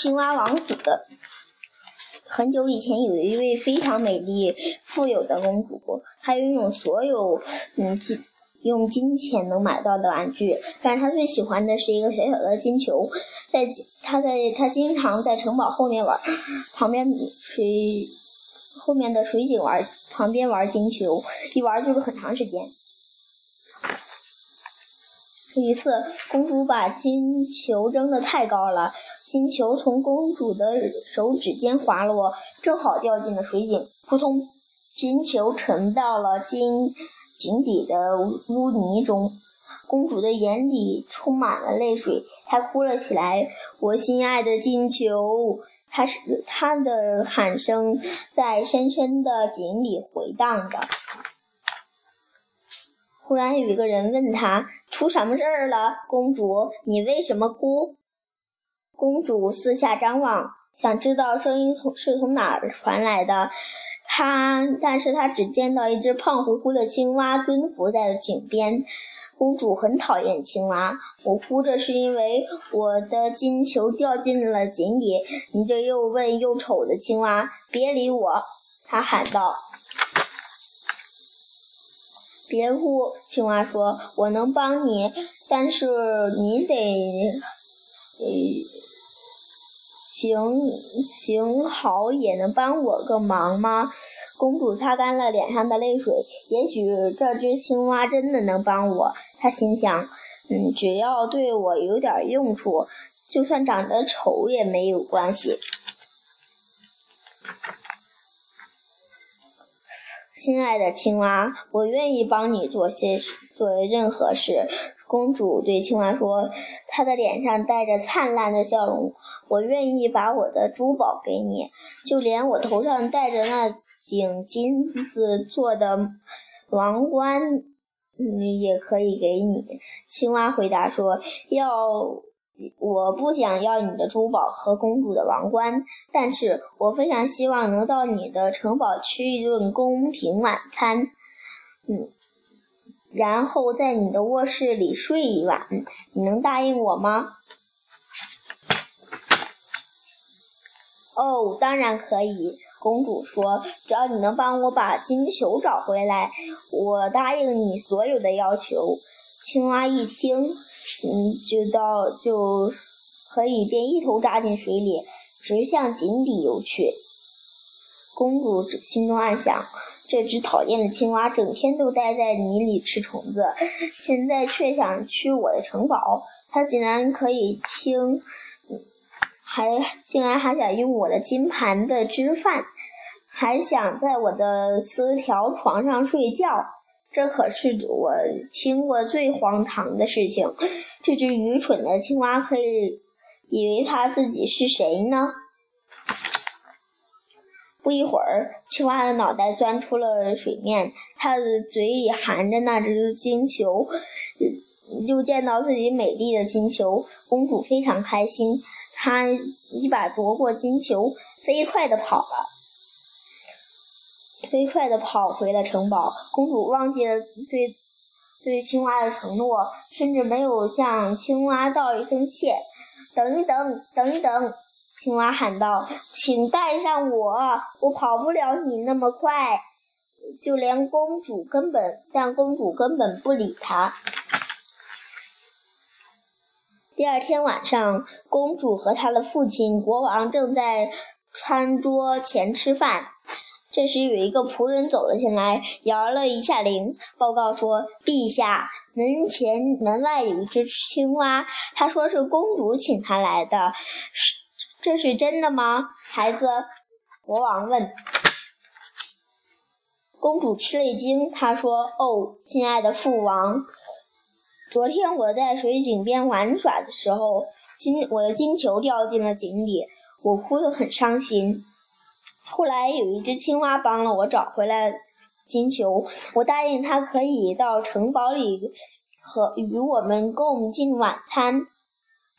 青蛙王子。很久以前，有一位非常美丽、富有的公主，她拥有所有嗯金用金钱能买到的玩具，但是她最喜欢的是一个小小的金球。在她在她经常在城堡后面玩，旁边水后面的水井玩，旁边玩金球，一玩就是很长时间。一次，公主把金球扔得太高了。金球从公主的手指间滑落，正好掉进了水井。扑通！金球沉到了金井底的污泥中。公主的眼里充满了泪水，她哭了起来：“我心爱的金球！”她是她的喊声在深深的井里回荡着。忽然有一个人问他：“出什么事儿了，公主？你为什么哭？”公主四下张望，想知道声音从是从哪儿传来的。她，但是她只见到一只胖乎乎的青蛙蹲伏在井边。公主很讨厌青蛙。我哭着是因为我的金球掉进了井里。你这又笨又丑的青蛙，别理我！她喊道。别哭，青蛙说：“我能帮你，但是你得，呃。”行行好，也能帮我个忙吗？公主擦干了脸上的泪水。也许这只青蛙真的能帮我，她心想。嗯，只要对我有点用处，就算长得丑也没有关系。亲爱的青蛙，我愿意帮你做些做任何事。公主对青蛙说，她的脸上带着灿烂的笑容。我愿意把我的珠宝给你，就连我头上戴着那顶金子做的王冠，嗯，也可以给你。青蛙回答说：“要，我不想要你的珠宝和公主的王冠，但是我非常希望能到你的城堡吃一顿宫廷晚餐，嗯，然后在你的卧室里睡一晚。你能答应我吗？”哦，当然可以，公主说，只要你能帮我把金球找回来，我答应你所有的要求。青蛙一听，嗯，就到就可以便一头扎进水里，直向井底游去。公主心中暗想：这只讨厌的青蛙整天都待在泥里吃虫子，现在却想去我的城堡，它竟然可以听。还竟然还想用我的金盘子吃饭，还想在我的丝条床上睡觉，这可是我听过最荒唐的事情。这只愚蠢的青蛙可以以为它自己是谁呢？不一会儿，青蛙的脑袋钻出了水面，它的嘴里含着那只金球，又见到自己美丽的金球，公主非常开心。她一把夺过金球，飞快地跑了，飞快地跑回了城堡。公主忘记了对对青蛙的承诺，甚至没有向青蛙道一声谢。等一等，等一等！青蛙喊道：“请带上我，我跑不了你那么快。”就连公主根本，但公主根本不理他。第二天晚上，公主和她的父亲国王正在餐桌前吃饭。这时，有一个仆人走了进来，摇了一下铃，报告说：“陛下，门前门外有一只青蛙，他说是公主请他来的，是这是真的吗？”孩子，国王问。公主吃了一惊，她说：“哦，亲爱的父王。”昨天我在水井边玩耍的时候，金我的金球掉进了井里，我哭得很伤心。后来有一只青蛙帮了我找回来金球，我答应它可以到城堡里和与我们共进晚餐，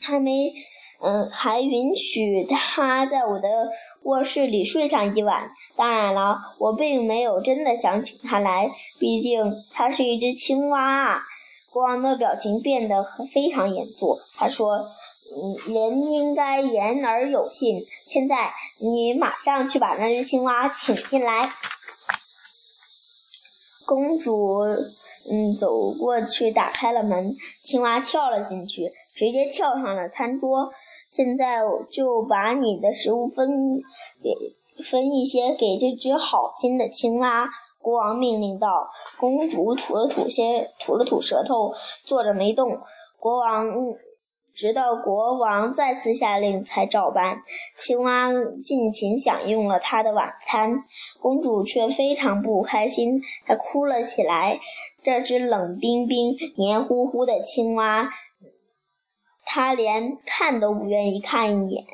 还没嗯还允许它在我的卧室里睡上一晚。当然了，我并没有真的想请它来，毕竟它是一只青蛙啊。国王的表情变得非常严肃。他说：“人应该言而有信。现在你马上去把那只青蛙请进来。公主，嗯，走过去打开了门，青蛙跳了进去，直接跳上了餐桌。现在就把你的食物分给分一些给这只好心的青蛙。国王命令道。公主吐了吐些，吐了吐舌头，坐着没动。国王直到国王再次下令才照办。青蛙尽情享用了他的晚餐。公主却非常不开心，她哭了起来。这只冷冰冰、黏糊糊的青蛙，她连看都不愿意看一眼。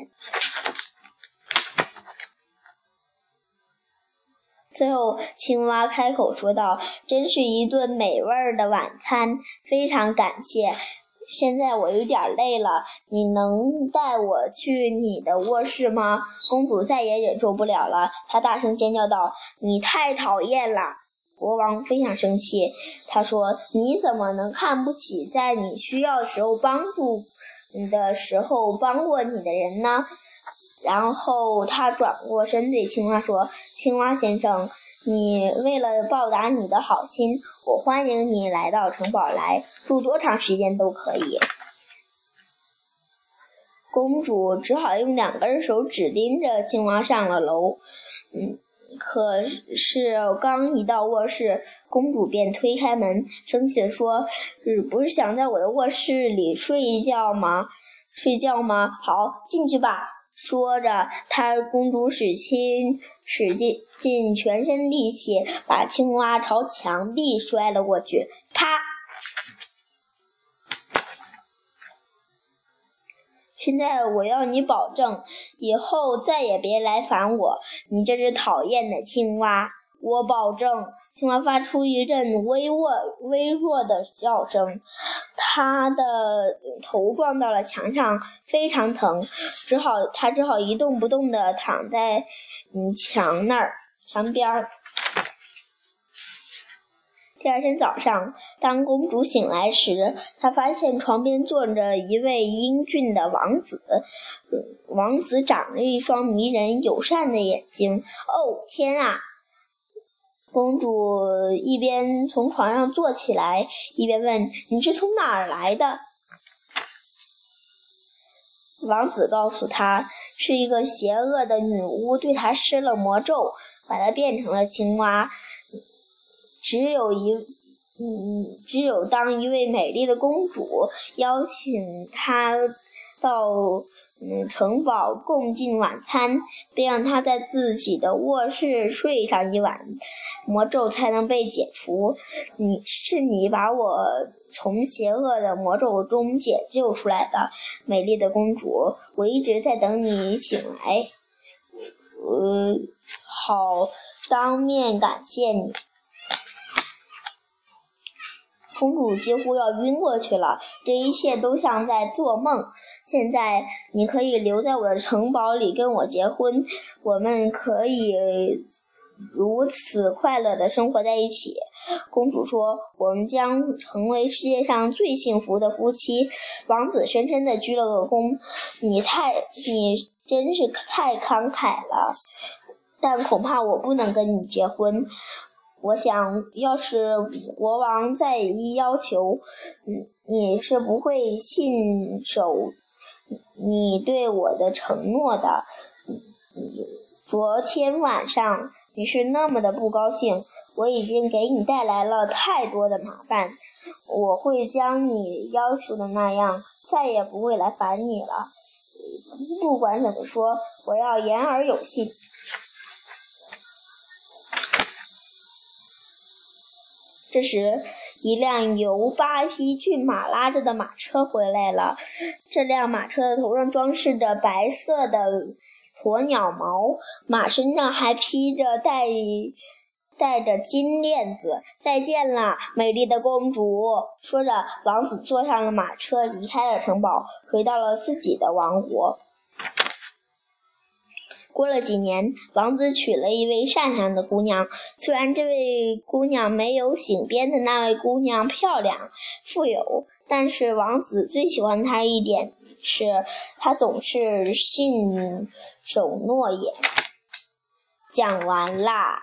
最后，青蛙开口说道：“真是一顿美味的晚餐，非常感谢。”现在我有点累了，你能带我去你的卧室吗？公主再也忍受不了了，她大声尖叫道：“你太讨厌了！”国王非常生气，他说：“你怎么能看不起在你需要时候帮助你的时候帮过你的人呢？”然后他转过身对青蛙说：“青蛙先生。”你为了报答你的好心，我欢迎你来到城堡来住多长时间都可以。公主只好用两根手指拎着青蛙上了楼。嗯，可是刚一到卧室，公主便推开门，生气地说：“你不是想在我的卧室里睡一觉吗？睡觉吗？好，进去吧。”说着，她公主使劲使尽尽全身力气，把青蛙朝墙壁摔了过去。啪！现在我要你保证，以后再也别来烦我，你这只讨厌的青蛙。我保证。青蛙发出一阵微弱、微弱的叫声，他的头撞到了墙上，非常疼，只好他只好一动不动地躺在嗯墙那儿墙边儿。第二天早上，当公主醒来时，她发现床边坐着一位英俊的王子，王子长着一双迷人友善的眼睛。哦，天啊！公主一边从床上坐起来，一边问：“你是从哪儿来的？”王子告诉她：“是一个邪恶的女巫对她施了魔咒，把她变成了青蛙。只有一，嗯，只有当一位美丽的公主邀请她到嗯城堡共进晚餐，并让她在自己的卧室睡上一晚。”魔咒才能被解除。你是你把我从邪恶的魔咒中解救出来的，美丽的公主。我一直在等你醒来，呃，好当面感谢你。公主几乎要晕过去了，这一切都像在做梦。现在你可以留在我的城堡里跟我结婚，我们可以。如此快乐的生活在一起，公主说：“我们将成为世界上最幸福的夫妻。”王子深深的鞠了个躬：“你太，你真是太慷慨了，但恐怕我不能跟你结婚。我想要是国王再一要求，你是不会信守你对我的承诺的。昨天晚上。”你是那么的不高兴，我已经给你带来了太多的麻烦，我会将你要求的那样，再也不会来烦你了。不管怎么说，我要言而有信。这时，一辆由八匹骏马拉着的马车回来了，这辆马车的头上装饰着白色的。鸵鸟毛，马身上还披着带带着金链子。再见了，美丽的公主。说着，王子坐上了马车，离开了城堡，回到了自己的王国。过了几年，王子娶了一位善良的姑娘。虽然这位姑娘没有井边的那位姑娘漂亮、富有，但是王子最喜欢他一点是，他总是信守诺言。讲完啦。